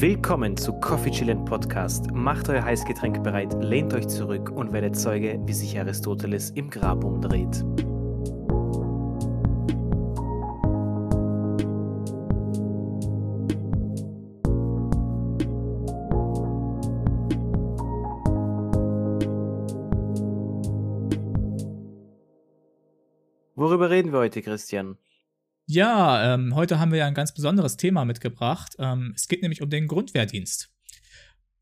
Willkommen zu Coffee Chillin Podcast. Macht euer Heißgetränk bereit, lehnt euch zurück und werdet Zeuge, wie sich Aristoteles im Grab umdreht. Worüber reden wir heute, Christian? Ja, ähm, heute haben wir ja ein ganz besonderes Thema mitgebracht. Ähm, es geht nämlich um den Grundwehrdienst.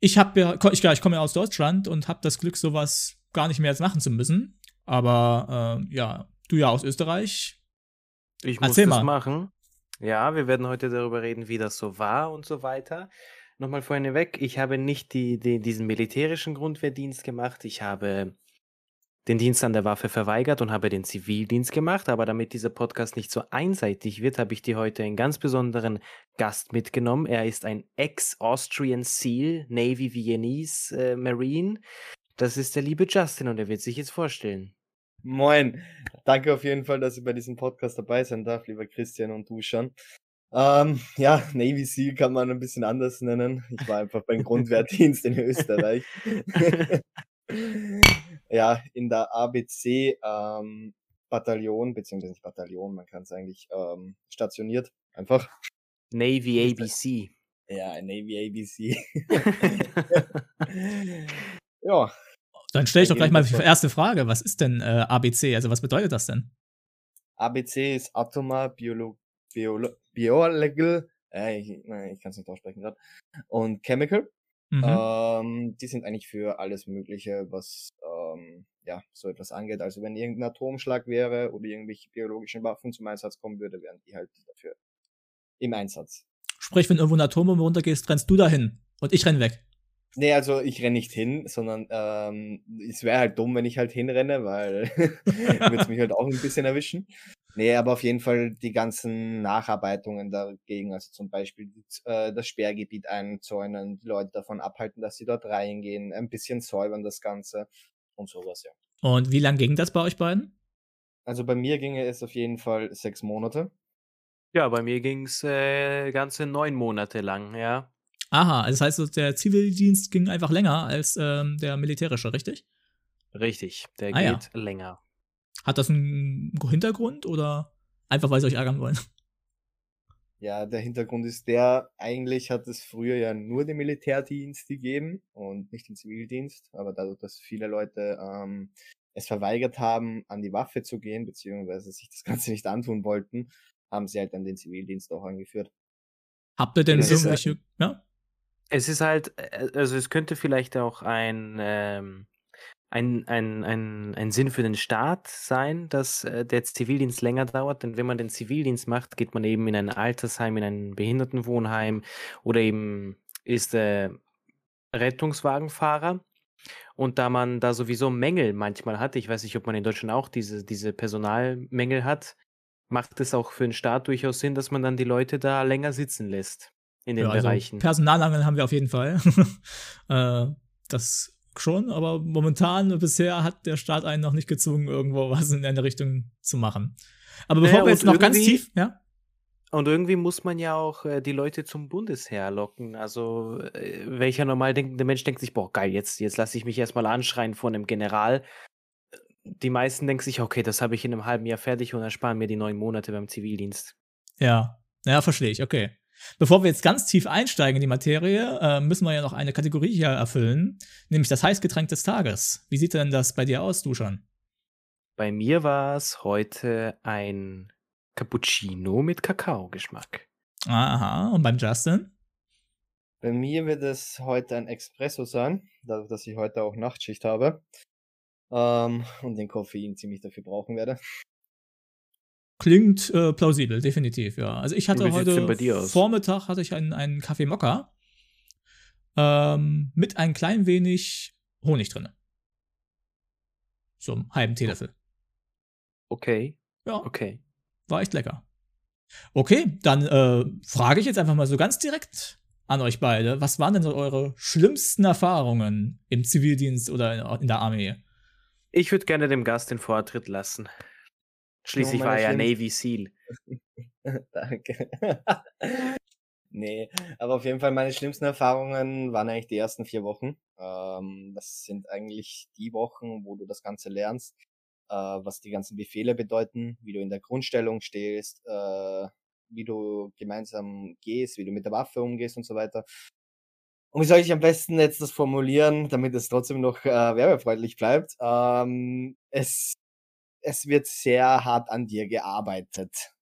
Ich habe ja, ich, ich komme ja aus Deutschland und habe das Glück, sowas gar nicht mehr jetzt machen zu müssen. Aber äh, ja, du ja aus Österreich. Ich muss Erzähl das mal. machen. Ja, wir werden heute darüber reden, wie das so war und so weiter. Nochmal vorneweg, ich habe nicht die, die, diesen militärischen Grundwehrdienst gemacht. Ich habe den Dienst an der Waffe verweigert und habe den Zivildienst gemacht. Aber damit dieser Podcast nicht so einseitig wird, habe ich dir heute einen ganz besonderen Gast mitgenommen. Er ist ein Ex-Austrian SEAL, Navy Viennese äh, Marine. Das ist der liebe Justin und er wird sich jetzt vorstellen. Moin, danke auf jeden Fall, dass ich bei diesem Podcast dabei sein darf, lieber Christian und du schon. Ähm, ja, Navy SEAL kann man ein bisschen anders nennen. Ich war einfach beim Grundwehrdienst in Österreich. ja, in der ABC ähm, Bataillon, beziehungsweise nicht Bataillon, man kann es eigentlich ähm, stationiert, einfach. Navy ABC. Ja, Navy ABC. ja. Dann stelle ich doch gleich mal die erste Frage. Was ist denn äh, ABC? Also was bedeutet das denn? ABC ist Atomar Biolo Biolo Biological, äh, ich, ich kann es nicht aussprechen gerade, und Chemical. Mhm. Ähm, die sind eigentlich für alles Mögliche, was ähm, ja so etwas angeht. Also wenn irgendein Atomschlag wäre oder irgendwelche biologischen Waffen zum Einsatz kommen würde, wären die halt dafür im Einsatz. Sprich, wenn irgendwo eine Atombombe runtergehst, rennst du dahin und ich renn weg. Nee, also ich renne nicht hin, sondern ähm, es wäre halt dumm, wenn ich halt hinrenne, weil würde es mich halt auch ein bisschen erwischen. Nee, aber auf jeden Fall die ganzen Nacharbeitungen dagegen, also zum Beispiel äh, das Sperrgebiet einzäunen, die Leute davon abhalten, dass sie dort reingehen, ein bisschen säubern das Ganze und sowas, ja. Und wie lang ging das bei euch beiden? Also bei mir ginge es auf jeden Fall sechs Monate. Ja, bei mir ging es äh, ganze neun Monate lang, ja. Aha, also das heißt, der Zivildienst ging einfach länger als ähm, der militärische, richtig? Richtig, der ah, geht ja. länger. Hat das einen Hintergrund oder einfach, weil sie euch ärgern wollen? Ja, der Hintergrund ist der, eigentlich hat es früher ja nur den Militärdienst gegeben und nicht den Zivildienst, aber dadurch, dass viele Leute ähm, es verweigert haben, an die Waffe zu gehen, beziehungsweise sich das Ganze nicht antun wollten, haben sie halt dann den Zivildienst auch angeführt. Habt ihr denn irgendwelche, ja? Es ist halt, äh, also es könnte vielleicht auch ein, ähm, ein, ein, ein, ein Sinn für den Staat sein, dass äh, der Zivildienst länger dauert. Denn wenn man den Zivildienst macht, geht man eben in ein Altersheim, in ein Behindertenwohnheim oder eben ist äh, Rettungswagenfahrer. Und da man da sowieso Mängel manchmal hat, ich weiß nicht, ob man in Deutschland auch diese, diese Personalmängel hat, macht es auch für den Staat durchaus Sinn, dass man dann die Leute da länger sitzen lässt in den ja, also Bereichen. Personalmangel haben wir auf jeden Fall. äh, das schon, aber momentan bisher hat der Staat einen noch nicht gezwungen, irgendwo was in eine Richtung zu machen. Aber bevor naja, wir jetzt noch ganz tief, ja? Und irgendwie muss man ja auch äh, die Leute zum Bundesheer locken. Also, äh, welcher normal denkende Mensch denkt sich, boah, geil, jetzt, jetzt lasse ich mich erstmal anschreien von einem General. Die meisten denken sich, okay, das habe ich in einem halben Jahr fertig und ersparen mir die neun Monate beim Zivildienst. Ja, ja, verstehe ich, okay. Bevor wir jetzt ganz tief einsteigen in die Materie, äh, müssen wir ja noch eine Kategorie hier erfüllen, nämlich das Heißgetränk des Tages. Wie sieht denn das bei dir aus, du schon? Bei mir war es heute ein Cappuccino mit Kakaogeschmack. Aha, und beim Justin? Bei mir wird es heute ein Espresso sein, dadurch, dass ich heute auch Nachtschicht habe ähm, und den Koffein ziemlich dafür brauchen werde. Klingt äh, plausibel, definitiv, ja. Also ich hatte heute Vormittag hatte ich einen, einen Kaffee Mokka ähm, mit ein klein wenig Honig drin. So einem halben Teelöffel. Okay. Ja. Okay. War echt lecker. Okay, dann äh, frage ich jetzt einfach mal so ganz direkt an euch beide. Was waren denn so eure schlimmsten Erfahrungen im Zivildienst oder in der Armee? Ich würde gerne dem Gast den Vortritt lassen. Schließlich war er ja Navy Seal. Danke. nee, aber auf jeden Fall meine schlimmsten Erfahrungen waren eigentlich die ersten vier Wochen. Ähm, das sind eigentlich die Wochen, wo du das Ganze lernst, äh, was die ganzen Befehle bedeuten, wie du in der Grundstellung stehst, äh, wie du gemeinsam gehst, wie du mit der Waffe umgehst und so weiter. Und wie soll ich am besten jetzt das formulieren, damit es trotzdem noch äh, werbefreundlich bleibt? Ähm, es, es wird sehr hart an dir gearbeitet.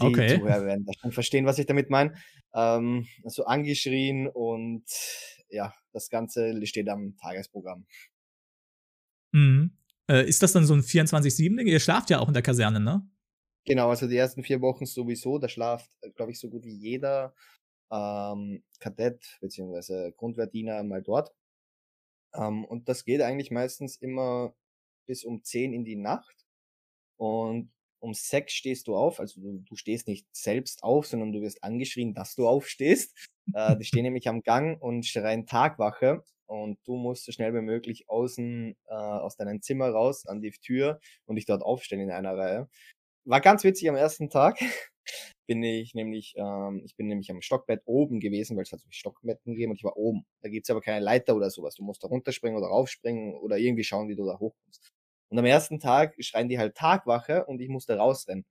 Die okay. Zuhörer werden das schon verstehen, was ich damit meine. Ähm, also angeschrien und ja, das Ganze steht am Tagesprogramm. Mhm. Äh, ist das dann so ein 24-7-Ding? Ihr schlaft ja auch in der Kaserne, ne? Genau, also die ersten vier Wochen sowieso, da schlaft, glaube ich, so gut wie jeder ähm, Kadett bzw. Grundwehrdiener mal dort. Ähm, und das geht eigentlich meistens immer bis um 10 in die Nacht. Und um sechs stehst du auf, also du, du, stehst nicht selbst auf, sondern du wirst angeschrien, dass du aufstehst. Äh, die stehen nämlich am Gang und schreien Tagwache und du musst so schnell wie möglich außen äh, aus deinem Zimmer raus an die Tür und dich dort aufstellen in einer Reihe. War ganz witzig am ersten Tag. bin ich nämlich, ähm, ich bin nämlich am Stockbett oben gewesen, weil es hat so Stockbetten gegeben und ich war oben. Da gibt's aber keine Leiter oder sowas. Du musst da runterspringen oder raufspringen oder irgendwie schauen, wie du da hochkommst. Und am ersten Tag schreien die halt Tagwache und ich musste rausrennen.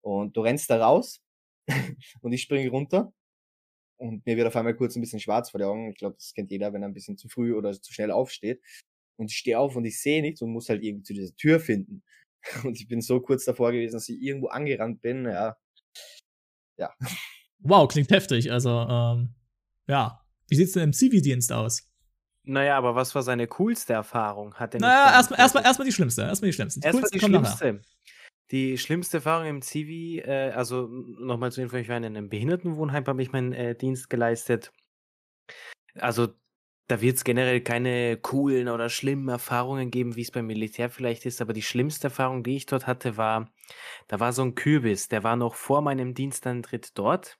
Und du rennst da raus und ich springe runter und mir wird auf einmal kurz ein bisschen schwarz vor den Augen. Ich glaube, das kennt jeder, wenn er ein bisschen zu früh oder zu schnell aufsteht. Und ich stehe auf und ich sehe nichts und muss halt irgendwie zu dieser Tür finden. Und ich bin so kurz davor gewesen, dass ich irgendwo angerannt bin. Ja. Ja. Wow, klingt heftig. Also, ähm, ja. Wie sieht's denn im Zivildienst aus? Naja, aber was war seine coolste Erfahrung? Hat er naja, erstmal erst erst die schlimmste. Erstmal die schlimmste. Die erstmal die schlimmste. Die schlimmste Erfahrung im Zivi, äh, also nochmal zu Info, ich war in einem Behindertenwohnheim, habe ich meinen äh, Dienst geleistet. Also da wird es generell keine coolen oder schlimmen Erfahrungen geben, wie es beim Militär vielleicht ist, aber die schlimmste Erfahrung, die ich dort hatte, war, da war so ein Kürbis, der war noch vor meinem Dienstantritt dort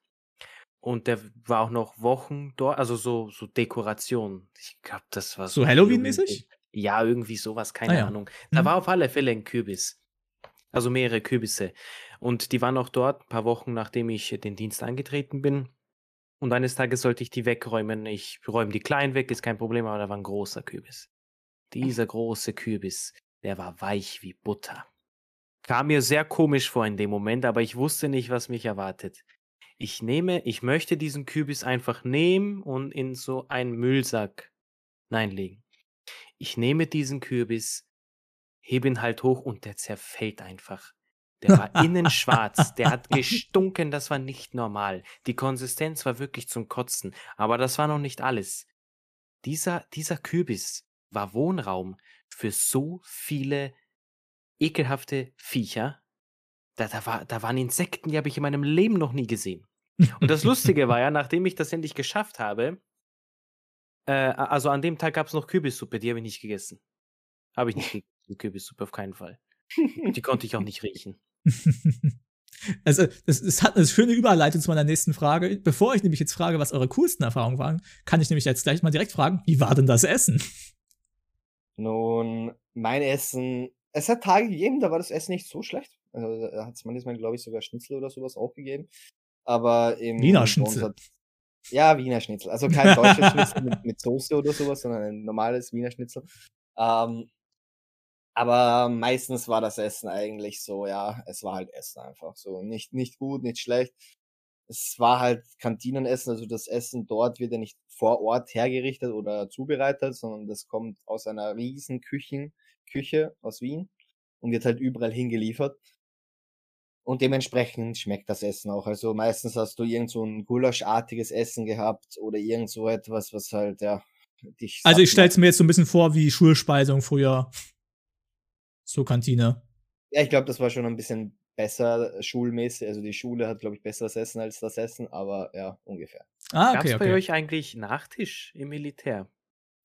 und der war auch noch Wochen dort, also so, so Dekoration. Ich glaube, das war so. So Halloween-mäßig? Ja, irgendwie sowas, keine ah, ja. Ahnung. Da mhm. war auf alle Fälle ein Kürbis. Also mehrere Kürbisse. Und die waren auch dort, ein paar Wochen nachdem ich den Dienst angetreten bin. Und eines Tages sollte ich die wegräumen. Ich räume die kleinen weg, ist kein Problem, aber da war ein großer Kürbis. Dieser große Kürbis, der war weich wie Butter. Kam mir sehr komisch vor in dem Moment, aber ich wusste nicht, was mich erwartet. Ich nehme, ich möchte diesen Kürbis einfach nehmen und in so einen Müllsack hineinlegen. Ich nehme diesen Kürbis, hebe ihn halt hoch und der zerfällt einfach. Der war innen schwarz, der hat gestunken, das war nicht normal. Die Konsistenz war wirklich zum Kotzen, aber das war noch nicht alles. Dieser, dieser Kürbis war Wohnraum für so viele ekelhafte Viecher. Da, da, war, da waren Insekten, die habe ich in meinem Leben noch nie gesehen. Und das Lustige war ja, nachdem ich das endlich geschafft habe, äh, also an dem Tag gab es noch Kürbissuppe, die habe ich nicht gegessen. Habe ich nicht gegessen, Kürbissuppe auf keinen Fall. Die konnte ich auch nicht riechen. Also, das, das hat eine schöne Überleitung zu meiner nächsten Frage. Bevor ich nämlich jetzt frage, was eure coolsten Erfahrungen waren, kann ich nämlich jetzt gleich mal direkt fragen, wie war denn das Essen? Nun, mein Essen, es hat Tage gegeben, da war das Essen nicht so schlecht. Also, da hat es manchmal, glaube ich, sogar Schnitzel oder sowas auch gegeben. Aber im Wiener Schnitzel. Hat, ja, Wiener Schnitzel. Also kein deutsches Schnitzel mit, mit Soße oder sowas, sondern ein normales Wiener Schnitzel. Ähm, aber meistens war das Essen eigentlich so, ja, es war halt Essen einfach so. Nicht, nicht gut, nicht schlecht. Es war halt Kantinenessen, also das Essen dort wird ja nicht vor Ort hergerichtet oder zubereitet, sondern das kommt aus einer riesen Küchen, Küche aus Wien und wird halt überall hingeliefert. Und dementsprechend schmeckt das Essen auch. Also meistens hast du irgend so ein Gulaschartiges Essen gehabt oder irgend so etwas, was halt, ja, dich. Also ich stell's mir jetzt so ein bisschen vor wie Schulspeisung früher. So Kantine. Ja, ich glaube, das war schon ein bisschen besser äh, schulmäßig. Also die Schule hat, glaube ich, besseres Essen als das Essen, aber ja, ungefähr. Ah, okay, Gab's okay. bei euch eigentlich Nachtisch im Militär?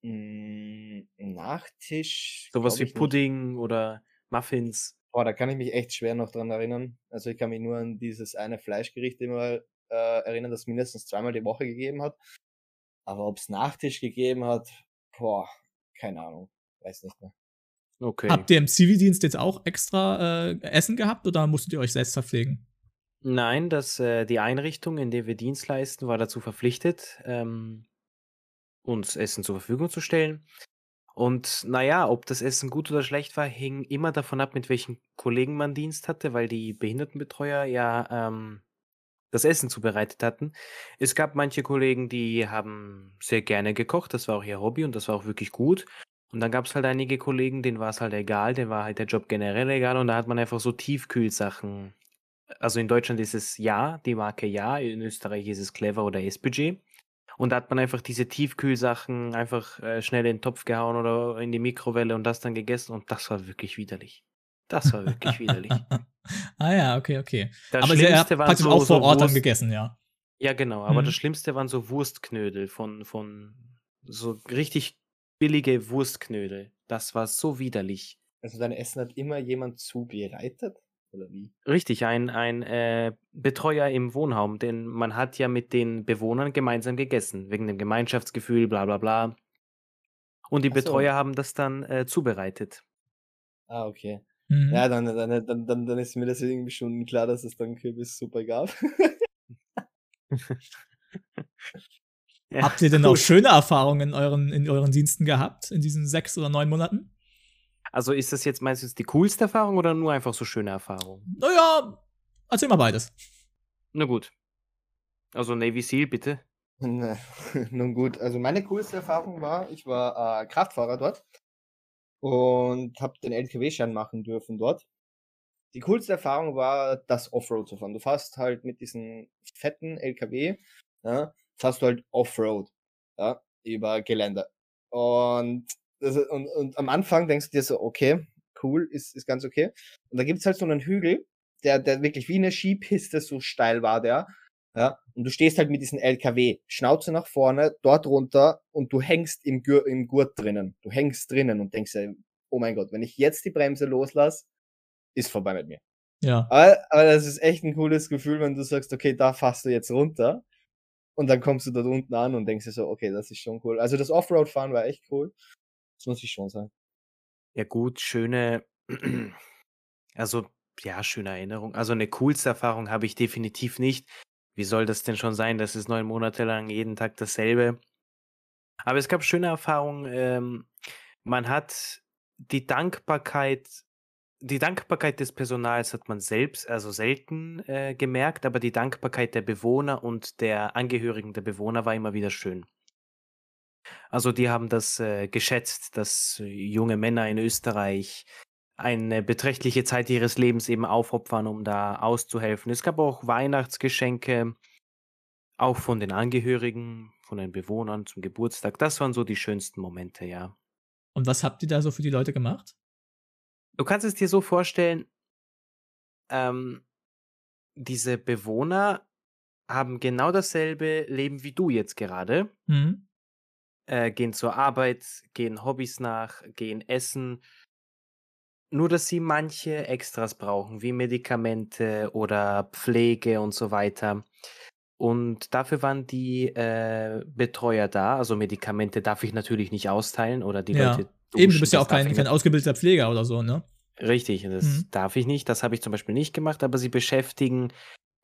Mm, Nachtisch? Sowas wie Pudding nicht. oder Muffins? Boah, da kann ich mich echt schwer noch dran erinnern. Also ich kann mich nur an dieses eine Fleischgericht immer äh, erinnern, das mindestens zweimal die Woche gegeben hat. Aber ob es Nachtisch gegeben hat, boah, keine Ahnung. Weiß nicht mehr. Okay. Habt ihr im Zivildienst jetzt auch extra äh, Essen gehabt oder musstet ihr euch selbst verpflegen? Nein, das, äh, die Einrichtung, in der wir Dienst leisten, war dazu verpflichtet, ähm, uns Essen zur Verfügung zu stellen. Und naja, ob das Essen gut oder schlecht war, hing immer davon ab, mit welchen Kollegen man Dienst hatte, weil die Behindertenbetreuer ja ähm, das Essen zubereitet hatten. Es gab manche Kollegen, die haben sehr gerne gekocht, das war auch ihr Hobby und das war auch wirklich gut. Und dann gab es halt einige Kollegen, denen war es halt egal, denen war halt der Job generell egal und da hat man einfach so Tiefkühlsachen. Also in Deutschland ist es Ja, die Marke Ja, in Österreich ist es Clever oder S-Budget. Und da hat man einfach diese Tiefkühlsachen einfach äh, schnell in den Topf gehauen oder in die Mikrowelle und das dann gegessen und das war wirklich widerlich. Das war wirklich widerlich. ah ja, okay, okay. Das aber sie hat so, auch vor Ort so dann gegessen, ja. Ja, genau. Aber mhm. das Schlimmste waren so Wurstknödel von, von so richtig billige Wurstknödel. Das war so widerlich. Also dein Essen hat immer jemand zubereitet? Oder wie? Richtig, ein, ein äh, Betreuer im Wohnraum, denn man hat ja mit den Bewohnern gemeinsam gegessen, wegen dem Gemeinschaftsgefühl, bla bla bla. Und die Ach Betreuer so. haben das dann äh, zubereitet. Ah, okay. Mhm. Ja, dann, dann, dann, dann, dann ist mir das irgendwie schon klar, dass es dann Kürbissuppe gab. ja, Habt ihr denn auch schöne Erfahrungen in euren, in euren Diensten gehabt, in diesen sechs oder neun Monaten? Also ist das jetzt meistens die coolste Erfahrung oder nur einfach so schöne Erfahrung? Naja, erzähl mal beides. Na gut. Also Navy Seal, bitte. Nun gut, also meine coolste Erfahrung war, ich war äh, Kraftfahrer dort und habe den LKW-Schein machen dürfen dort. Die coolste Erfahrung war, das Offroad zu fahren. Du fährst halt mit diesem fetten LKW, ja, fährst du halt Offroad, ja, über Gelände. Und das, und, und am Anfang denkst du dir so, okay, cool, ist, ist ganz okay. Und da gibt's halt so einen Hügel, der, der wirklich wie eine Skipiste so steil war, der. Ja, und du stehst halt mit diesem LKW, Schnauze nach vorne, dort runter und du hängst im, Gür im Gurt drinnen. Du hängst drinnen und denkst dir, oh mein Gott, wenn ich jetzt die Bremse loslasse, ist vorbei mit mir. Ja. Aber, aber das ist echt ein cooles Gefühl, wenn du sagst, okay, da fährst du jetzt runter. Und dann kommst du dort unten an und denkst dir so, okay, das ist schon cool. Also das Offroad-Fahren war echt cool. Das muss ich schon sagen. Ja gut, schöne, also ja, schöne Erinnerung. Also eine coolste Erfahrung habe ich definitiv nicht. Wie soll das denn schon sein? Das ist neun Monate lang jeden Tag dasselbe. Aber es gab schöne Erfahrungen. Ähm, man hat die Dankbarkeit, die Dankbarkeit des Personals hat man selbst, also selten äh, gemerkt, aber die Dankbarkeit der Bewohner und der Angehörigen der Bewohner war immer wieder schön. Also die haben das äh, geschätzt, dass junge Männer in Österreich eine beträchtliche Zeit ihres Lebens eben aufopfern, um da auszuhelfen. Es gab auch Weihnachtsgeschenke, auch von den Angehörigen, von den Bewohnern zum Geburtstag. Das waren so die schönsten Momente, ja. Und was habt ihr da so für die Leute gemacht? Du kannst es dir so vorstellen, ähm, diese Bewohner haben genau dasselbe Leben wie du jetzt gerade. Mhm äh, gehen zur Arbeit, gehen Hobbys nach, gehen essen. Nur, dass sie manche Extras brauchen, wie Medikamente oder Pflege und so weiter. Und dafür waren die äh, Betreuer da. Also Medikamente darf ich natürlich nicht austeilen oder die ja. Leute. Duschen, Eben, du bist ja auch kein, kein ausgebildeter Pfleger oder so, ne? Richtig, das mhm. darf ich nicht. Das habe ich zum Beispiel nicht gemacht, aber sie beschäftigen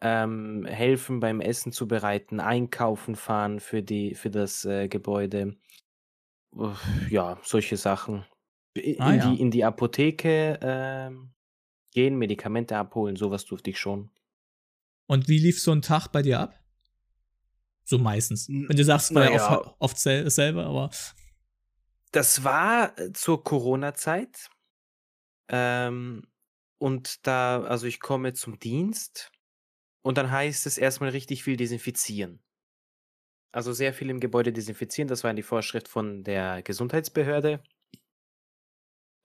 ähm, helfen beim Essen zubereiten, einkaufen fahren für die für das äh, Gebäude. Ja, solche Sachen. In, ah, ja. die, in die Apotheke äh, gehen, Medikamente abholen, sowas durfte ich schon. Und wie lief so ein Tag bei dir ab? So meistens. Wenn du sagst, war ja oft, oft selber, aber. Das war äh, zur Corona-Zeit. Ähm, und da, also ich komme zum Dienst und dann heißt es erstmal richtig viel desinfizieren. Also sehr viel im Gebäude desinfizieren, das war die Vorschrift von der Gesundheitsbehörde.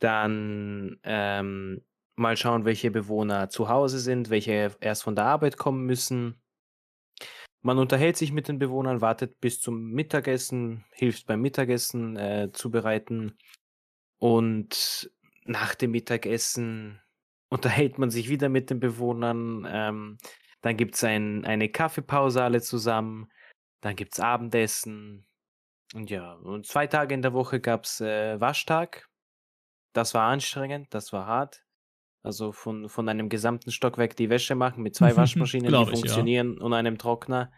Dann ähm, mal schauen, welche Bewohner zu Hause sind, welche erst von der Arbeit kommen müssen. Man unterhält sich mit den Bewohnern, wartet bis zum Mittagessen, hilft beim Mittagessen äh, zubereiten. Und nach dem Mittagessen unterhält man sich wieder mit den Bewohnern, ähm, dann gibt es ein, eine Kaffeepause alle zusammen. Dann gibt es Abendessen. Und ja, und zwei Tage in der Woche gab es äh, Waschtag. Das war anstrengend, das war hart. Also von, von einem gesamten Stockwerk die Wäsche machen mit zwei Waschmaschinen, die funktionieren ja. und einem Trockner.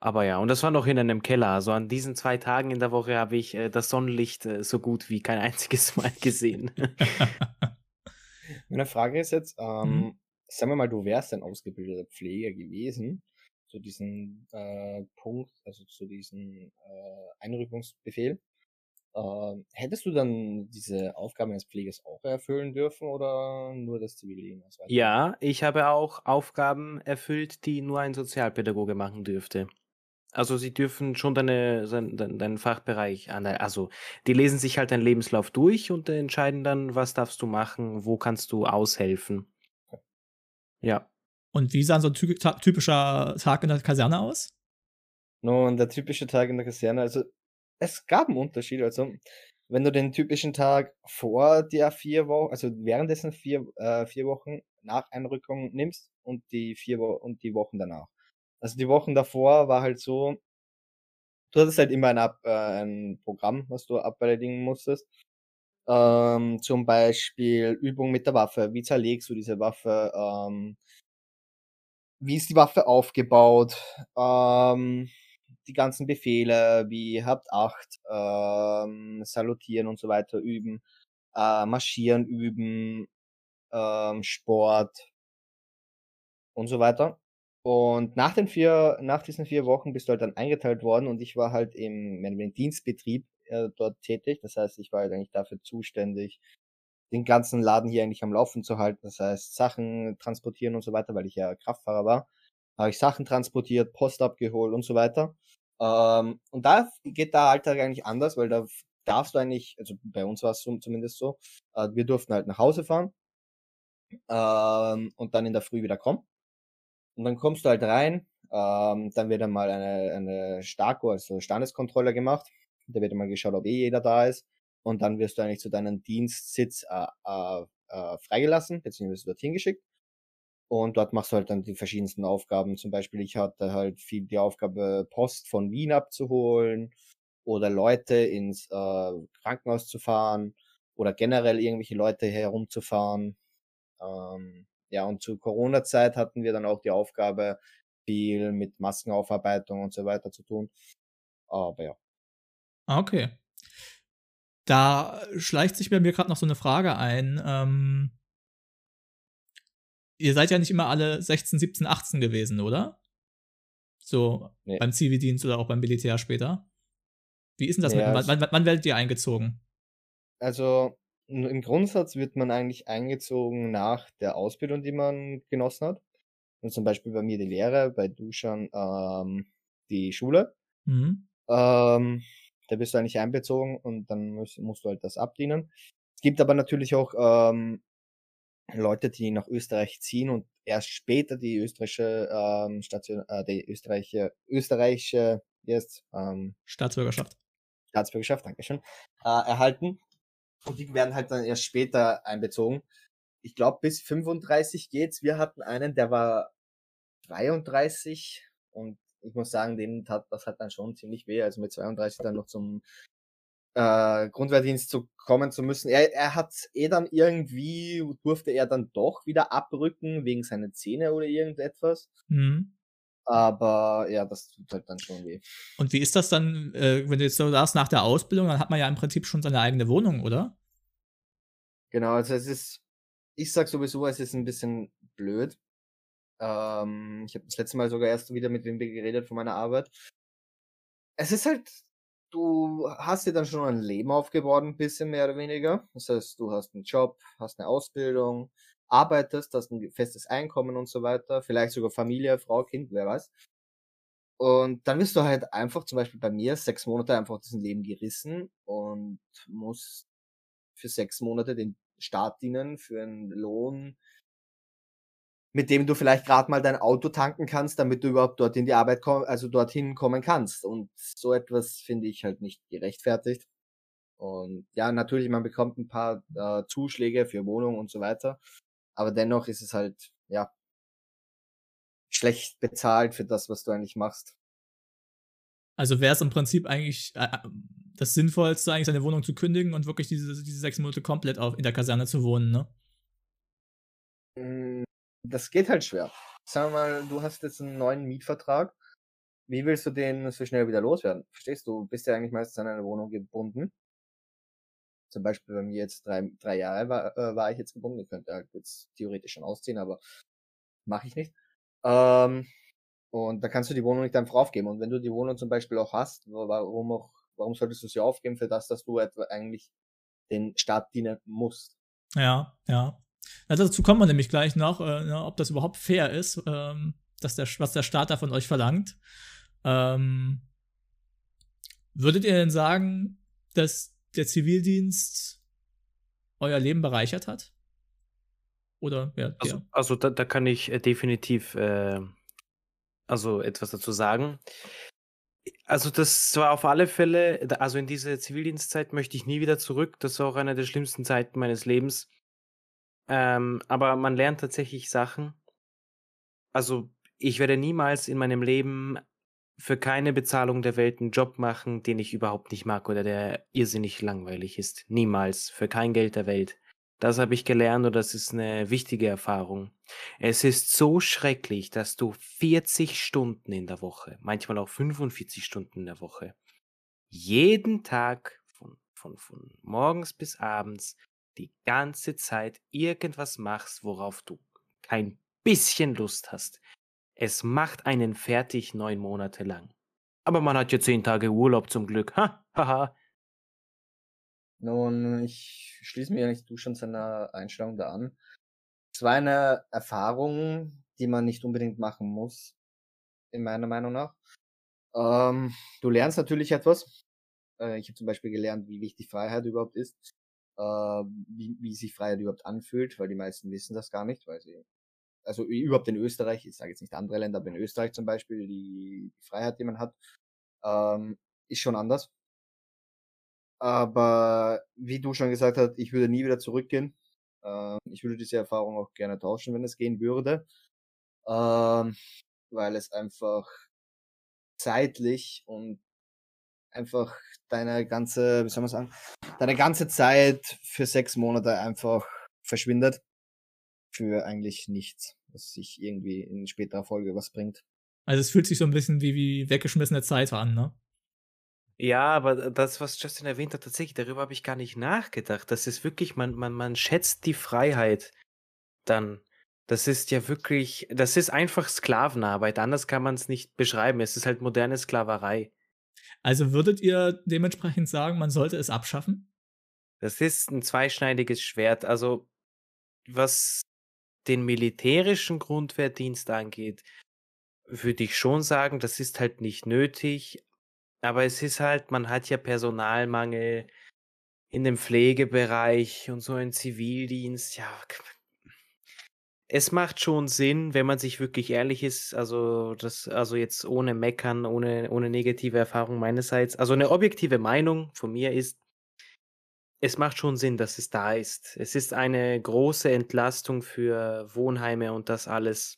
Aber ja, und das war noch in einem Keller. Also an diesen zwei Tagen in der Woche habe ich äh, das Sonnenlicht äh, so gut wie kein einziges Mal gesehen. Meine Frage ist jetzt, ähm, mhm. Sagen wir mal, du wärst ein ausgebildeter Pfleger gewesen, zu diesem äh, Punkt, also zu diesem äh, Einrückungsbefehl. Ähm, hättest du dann diese Aufgaben als Pflegers auch erfüllen dürfen oder nur das Zivildienst? Ja, ich habe auch Aufgaben erfüllt, die nur ein Sozialpädagoge machen dürfte. Also sie dürfen schon deine, dein, deinen Fachbereich an, also die lesen sich halt deinen Lebenslauf durch und entscheiden dann, was darfst du machen, wo kannst du aushelfen. Ja. Und wie sah so ein typischer Tag in der Kaserne aus? Nun, der typische Tag in der Kaserne, also es gab einen Unterschied. Also, wenn du den typischen Tag vor der vier Wochen, also währenddessen vier, äh, vier Wochen nach Einrückung nimmst und die vier Wo und die Wochen danach. Also die Wochen davor war halt so, du hattest halt immer ein, Ab äh, ein Programm, was du aberledigen musstest. Ähm, zum Beispiel Übung mit der Waffe. Wie zerlegst du diese Waffe? Ähm, wie ist die Waffe aufgebaut? Ähm, die ganzen Befehle wie habt acht, ähm, salutieren und so weiter üben, äh, marschieren üben, ähm, Sport und so weiter. Und nach den vier, nach diesen vier Wochen bist du halt dann eingeteilt worden und ich war halt im, im Dienstbetrieb dort tätig. Das heißt, ich war halt eigentlich dafür zuständig, den ganzen Laden hier eigentlich am Laufen zu halten. Das heißt, Sachen transportieren und so weiter, weil ich ja Kraftfahrer war. Habe ich Sachen transportiert, Post abgeholt und so weiter. Ähm, und da geht der Alltag eigentlich anders, weil da darfst du eigentlich, also bei uns war es zumindest so, äh, wir durften halt nach Hause fahren ähm, und dann in der Früh wieder kommen. Und dann kommst du halt rein, ähm, dann wird einmal eine, eine Starko, also Standeskontrolle gemacht. Da wird einmal geschaut, ob eh jeder da ist. Und dann wirst du eigentlich zu deinem Dienstsitz äh, äh, äh, freigelassen, beziehungsweise dorthin geschickt. Und dort machst du halt dann die verschiedensten Aufgaben. Zum Beispiel, ich hatte halt viel die Aufgabe, Post von Wien abzuholen oder Leute ins äh, Krankenhaus zu fahren oder generell irgendwelche Leute herumzufahren. Ähm, ja, und zur Corona-Zeit hatten wir dann auch die Aufgabe, viel mit Maskenaufarbeitung und so weiter zu tun. Aber ja. Ah, okay. Da schleicht sich bei mir gerade noch so eine Frage ein. Ähm, ihr seid ja nicht immer alle 16, 17, 18 gewesen, oder? So nee. beim Zivildienst oder auch beim Militär später. Wie ist denn das? Ja, mit, wann, wann, wann werdet ihr eingezogen? Also im Grundsatz wird man eigentlich eingezogen nach der Ausbildung, die man genossen hat. Und zum Beispiel bei mir die Lehre, bei Duschan ähm, die Schule. Mhm. Ähm, da bist du eigentlich einbezogen und dann musst, musst, du halt das abdienen. Es gibt aber natürlich auch ähm, Leute, die nach Österreich ziehen und erst später die österreichische ähm, Station, äh, die österreichische, österreichische jetzt, ähm, Staatsbürgerschaft. Staatsbürgerschaft, Dankeschön, äh, erhalten. Und die werden halt dann erst später einbezogen. Ich glaube, bis 35 geht's. Wir hatten einen, der war 32 und ich muss sagen, den tat, das hat dann schon ziemlich weh, also mit 32 dann noch zum äh, Grundwehrdienst zu kommen zu müssen. Er, er hat eh dann irgendwie, durfte er dann doch wieder abrücken, wegen seiner Zähne oder irgendetwas. Mhm. Aber ja, das tut halt dann schon weh. Und wie ist das dann, äh, wenn du jetzt so sagst, nach der Ausbildung, dann hat man ja im Prinzip schon seine eigene Wohnung, oder? Genau, also es ist, ich sag sowieso, es ist ein bisschen blöd. Ähm, ich habe das letzte Mal sogar erst wieder mit wem geredet von meiner Arbeit. Es ist halt, du hast dir dann schon ein Leben aufgebaut, ein bisschen mehr oder weniger. Das heißt, du hast einen Job, hast eine Ausbildung, arbeitest, hast ein festes Einkommen und so weiter, vielleicht sogar Familie, Frau, Kind, wer weiß. Und dann wirst du halt einfach, zum Beispiel bei mir, sechs Monate einfach diesen Leben gerissen und musst für sechs Monate den Staat dienen, für einen Lohn, mit dem du vielleicht gerade mal dein Auto tanken kannst, damit du überhaupt dort in die Arbeit komm also dorthin kommen kannst. Und so etwas finde ich halt nicht gerechtfertigt. Und ja, natürlich, man bekommt ein paar äh, Zuschläge für Wohnung und so weiter. Aber dennoch ist es halt, ja, schlecht bezahlt für das, was du eigentlich machst. Also wäre es im Prinzip eigentlich äh, das Sinnvollste, eigentlich seine Wohnung zu kündigen und wirklich diese, diese sechs Monate komplett auf, in der Kaserne zu wohnen, ne? Das geht halt schwer. Sagen wir mal, du hast jetzt einen neuen Mietvertrag. Wie willst du den so schnell wieder loswerden? Verstehst du? Bist ja eigentlich meistens an eine Wohnung gebunden. Zum Beispiel bei mir jetzt drei, drei Jahre war, äh, war ich jetzt gebunden. Ich könnte halt jetzt theoretisch schon ausziehen, aber mache ich nicht. Ähm, und da kannst du die Wohnung nicht einfach aufgeben. Und wenn du die Wohnung zum Beispiel auch hast, warum auch, warum solltest du sie aufgeben für das, dass du etwa eigentlich den Staat dienen musst? Ja, ja. Also dazu kommen wir nämlich gleich noch, äh, ne, ob das überhaupt fair ist, ähm, dass der, was der Staat da von euch verlangt. Ähm, würdet ihr denn sagen, dass der Zivildienst euer Leben bereichert hat? Oder ja, also, also da, da, kann ich äh, definitiv äh, also etwas dazu sagen. Also das war auf alle Fälle, also in diese Zivildienstzeit möchte ich nie wieder zurück. Das war auch eine der schlimmsten Zeiten meines Lebens. Ähm, aber man lernt tatsächlich Sachen. Also ich werde niemals in meinem Leben für keine Bezahlung der Welt einen Job machen, den ich überhaupt nicht mag oder der irrsinnig langweilig ist. Niemals. Für kein Geld der Welt. Das habe ich gelernt und das ist eine wichtige Erfahrung. Es ist so schrecklich, dass du 40 Stunden in der Woche, manchmal auch 45 Stunden in der Woche, jeden Tag von, von, von morgens bis abends die ganze Zeit irgendwas machst, worauf du kein bisschen Lust hast. Es macht einen fertig neun Monate lang. Aber man hat ja zehn Tage Urlaub zum Glück. Ha, haha. Nun, ich schließe mir eigentlich du schon seiner Einstellung da an. Es war eine Erfahrung, die man nicht unbedingt machen muss, in meiner Meinung nach. Ähm, du lernst natürlich etwas. Äh, ich habe zum Beispiel gelernt, wie wichtig Freiheit überhaupt ist, äh, wie, wie sich Freiheit überhaupt anfühlt, weil die meisten wissen das gar nicht, weil sie, also überhaupt in Österreich, ich sage jetzt nicht andere Länder, aber in Österreich zum Beispiel, die, die Freiheit, die man hat, ähm, ist schon anders. Aber wie du schon gesagt hast, ich würde nie wieder zurückgehen. Ähm, ich würde diese Erfahrung auch gerne tauschen, wenn es gehen würde. Ähm, weil es einfach zeitlich und einfach deine ganze, wie soll man sagen, deine ganze Zeit für sechs Monate einfach verschwindet. Für eigentlich nichts, was sich irgendwie in späterer Folge was bringt. Also es fühlt sich so ein bisschen wie, wie weggeschmissene Zeit an, ne? Ja, aber das, was Justin erwähnt hat, tatsächlich, darüber habe ich gar nicht nachgedacht. Das ist wirklich, man, man, man schätzt die Freiheit dann. Das ist ja wirklich, das ist einfach Sklavenarbeit. Anders kann man es nicht beschreiben. Es ist halt moderne Sklaverei. Also würdet ihr dementsprechend sagen, man sollte es abschaffen? Das ist ein zweischneidiges Schwert. Also, was den militärischen Grundwehrdienst angeht, würde ich schon sagen, das ist halt nicht nötig. Aber es ist halt, man hat ja Personalmangel in dem Pflegebereich und so ein Zivildienst. Ja, es macht schon Sinn, wenn man sich wirklich ehrlich ist. Also das, also jetzt ohne Meckern, ohne, ohne negative Erfahrung meinerseits. Also eine objektive Meinung von mir ist, es macht schon Sinn, dass es da ist. Es ist eine große Entlastung für Wohnheime und das alles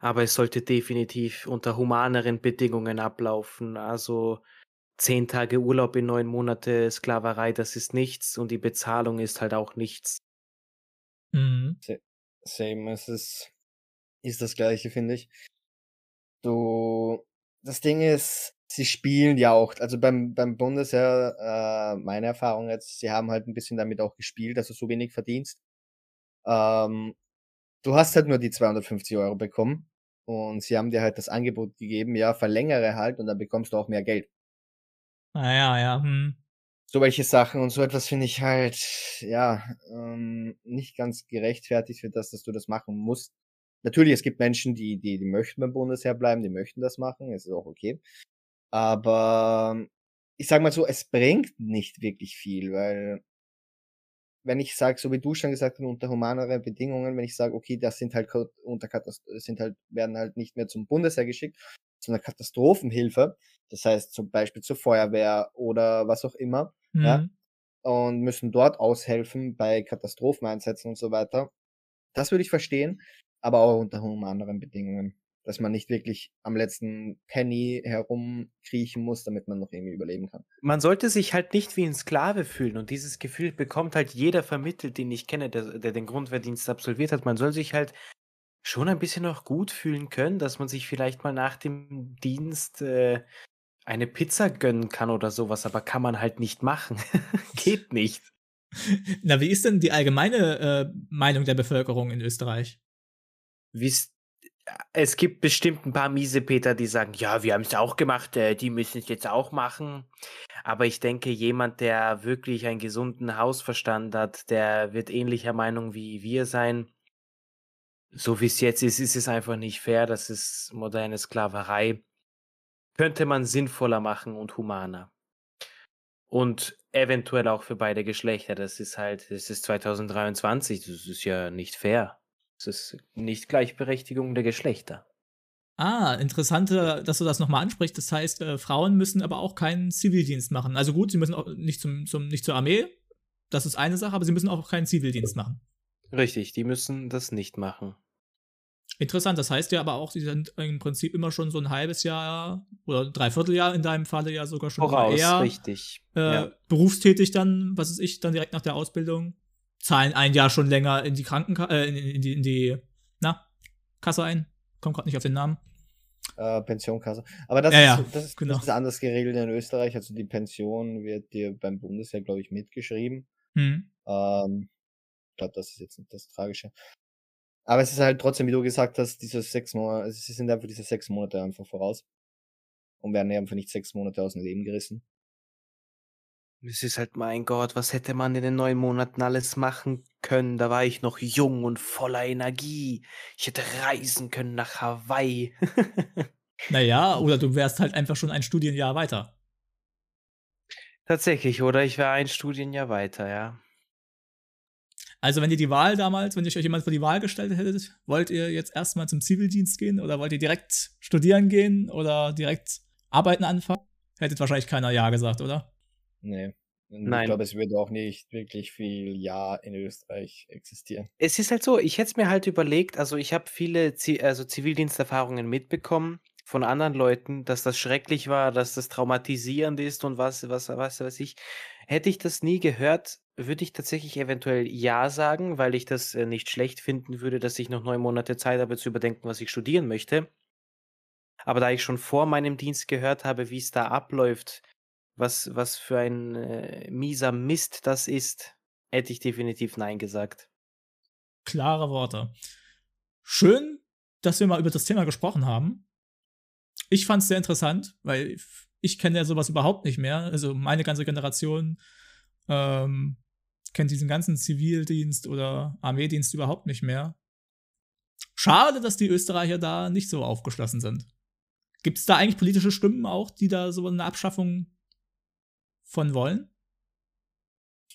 aber es sollte definitiv unter humaneren Bedingungen ablaufen. Also zehn Tage Urlaub in neun Monate Sklaverei, das ist nichts und die Bezahlung ist halt auch nichts. Mhm. Same, es ist, ist das gleiche, finde ich. Du, das Ding ist, sie spielen ja auch, also beim, beim Bundesheer, äh, meine Erfahrung jetzt, sie haben halt ein bisschen damit auch gespielt, du so wenig verdienst. Ähm, du hast halt nur die 250 Euro bekommen und sie haben dir halt das Angebot gegeben, ja, verlängere halt und dann bekommst du auch mehr Geld. Ah ja, ja. Hm. So welche Sachen und so etwas finde ich halt, ja, ähm, nicht ganz gerechtfertigt für das, dass du das machen musst. Natürlich, es gibt Menschen, die, die, die möchten beim Bundesheer bleiben, die möchten das machen, es ist auch okay. Aber ich sag mal so, es bringt nicht wirklich viel, weil wenn ich sage, so wie du schon gesagt hast, unter humaneren Bedingungen, wenn ich sage, okay, das sind halt unter Katast sind halt, werden halt nicht mehr zum Bundesheer geschickt, sondern Katastrophenhilfe, das heißt zum Beispiel zur Feuerwehr oder was auch immer, mhm. ja, und müssen dort aushelfen bei Katastropheneinsätzen und so weiter. Das würde ich verstehen, aber auch unter humaneren Bedingungen. dass man nicht wirklich am letzten Penny herumkriechen muss, damit man noch irgendwie überleben kann. Man sollte sich halt nicht wie ein Sklave fühlen und dieses Gefühl bekommt halt jeder vermittelt, den ich kenne, der, der den Grundwehrdienst absolviert hat. Man soll sich halt schon ein bisschen noch gut fühlen können, dass man sich vielleicht mal nach dem Dienst äh, eine Pizza gönnen kann oder sowas, aber kann man halt nicht machen. Geht nicht. Na, wie ist denn die allgemeine äh, Meinung der Bevölkerung in Österreich? Wie's es gibt bestimmt ein paar Miesepeter, die sagen, ja, wir haben es auch gemacht, äh, die müssen es jetzt auch machen. Aber ich denke, jemand, der wirklich einen gesunden Hausverstand hat, der wird ähnlicher Meinung wie wir sein. So wie es jetzt ist, ist es einfach nicht fair. Das ist moderne Sklaverei. Könnte man sinnvoller machen und humaner. Und eventuell auch für beide Geschlechter. Das ist halt, das ist 2023, das ist ja nicht fair. Es ist nicht Gleichberechtigung der Geschlechter. Ah, interessante, dass du das nochmal ansprichst. Das heißt, äh, Frauen müssen aber auch keinen Zivildienst machen. Also gut, sie müssen auch nicht, zum, zum, nicht zur Armee. Das ist eine Sache, aber sie müssen auch keinen Zivildienst machen. Richtig, die müssen das nicht machen. Interessant, das heißt ja aber auch, sie sind im Prinzip immer schon so ein halbes Jahr oder dreiviertel Jahr in deinem Falle ja sogar schon Voraus, eher richtig. Äh, ja. berufstätig dann, was ist ich, dann direkt nach der Ausbildung zahlen ein Jahr schon länger in die Krankenkasse, äh, in, in, die, in die, na, Kasse ein. Kommt gerade nicht auf den Namen. Äh, Pensionkasse. Aber das, ja, ist, ja, das, ist, genau. das ist anders geregelt in Österreich. Also die Pension wird dir beim Bundesheer, glaube ich, mitgeschrieben. Hm. Ähm, ich glaube, das ist jetzt nicht das Tragische. Aber es ist halt trotzdem, wie du gesagt hast, diese sechs Monate, also sie sind einfach diese sechs Monate einfach voraus. Und werden einfach nicht sechs Monate aus dem Leben gerissen. Es ist halt, mein Gott, was hätte man in den neun Monaten alles machen können? Da war ich noch jung und voller Energie. Ich hätte reisen können nach Hawaii. naja, oder du wärst halt einfach schon ein Studienjahr weiter. Tatsächlich, oder ich wäre ein Studienjahr weiter, ja. Also, wenn ihr die Wahl damals, wenn ich euch jemand vor die Wahl gestellt hättet, wollt ihr jetzt erstmal zum Zivildienst gehen oder wollt ihr direkt studieren gehen oder direkt arbeiten anfangen? Hättet wahrscheinlich keiner Ja gesagt, oder? Nee. Nein. Ich glaube, es würde auch nicht wirklich viel Ja in Österreich existieren. Es ist halt so, ich hätte es mir halt überlegt, also ich habe viele Zi also Zivildiensterfahrungen mitbekommen von anderen Leuten, dass das schrecklich war, dass das traumatisierend ist und was, was, was weiß ich. Hätte ich das nie gehört, würde ich tatsächlich eventuell Ja sagen, weil ich das äh, nicht schlecht finden würde, dass ich noch neun Monate Zeit habe zu überdenken, was ich studieren möchte. Aber da ich schon vor meinem Dienst gehört habe, wie es da abläuft, was, was für ein äh, mieser Mist das ist, hätte ich definitiv Nein gesagt. Klare Worte. Schön, dass wir mal über das Thema gesprochen haben. Ich fand es sehr interessant, weil ich kenne ja sowas überhaupt nicht mehr. Also meine ganze Generation ähm, kennt diesen ganzen Zivildienst oder Armeedienst überhaupt nicht mehr. Schade, dass die Österreicher da nicht so aufgeschlossen sind. Gibt es da eigentlich politische Stimmen auch, die da so eine Abschaffung von wollen?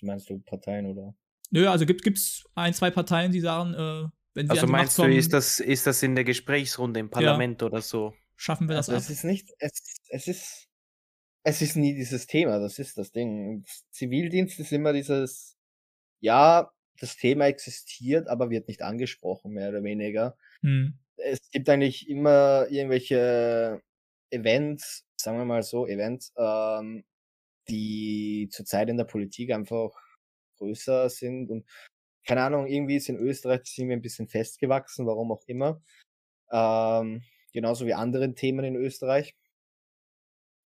Meinst du Parteien oder? Nö, also gibt es ein, zwei Parteien, die sagen, äh, wenn sie Also meinst kommen, du, ist das, ist das in der Gesprächsrunde im Parlament ja. oder so? Schaffen wir das also ab? Es ist nicht, es, es ist, es ist nie dieses Thema, das ist das Ding. Zivildienst ist immer dieses, ja, das Thema existiert, aber wird nicht angesprochen, mehr oder weniger. Hm. Es gibt eigentlich immer irgendwelche Events, sagen wir mal so, Events, ähm, die zurzeit in der Politik einfach größer sind und keine Ahnung, irgendwie ist in Österreich sind wir ein bisschen festgewachsen, warum auch immer. Ähm, genauso wie anderen Themen in Österreich.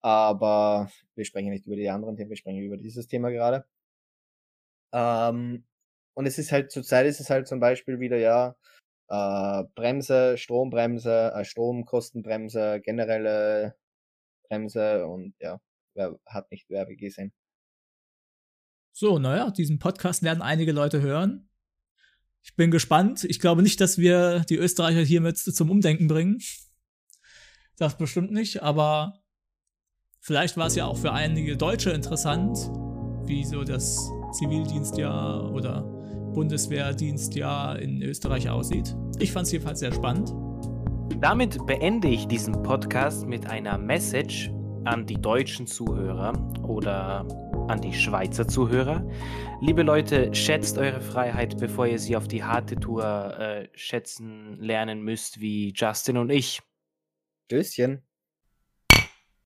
Aber wir sprechen nicht über die anderen Themen, wir sprechen über dieses Thema gerade. Ähm, und es ist halt, zurzeit ist es halt zum Beispiel wieder, ja, äh, Bremse, Strombremse, äh, Stromkostenbremse, generelle Bremse und ja, wer hat nicht Werbe gesehen. So, naja, diesen Podcast werden einige Leute hören. Ich bin gespannt. Ich glaube nicht, dass wir die Österreicher hiermit zum Umdenken bringen. Das bestimmt nicht, aber vielleicht war es ja auch für einige Deutsche interessant, wie so das Zivildienstjahr oder Bundeswehrdienstjahr in Österreich aussieht. Ich fand es jedenfalls sehr spannend. Damit beende ich diesen Podcast mit einer Message an die deutschen Zuhörer oder an die Schweizer Zuhörer. Liebe Leute, schätzt eure Freiheit, bevor ihr sie auf die harte Tour äh, schätzen lernen müsst, wie Justin und ich. Tschüsschen.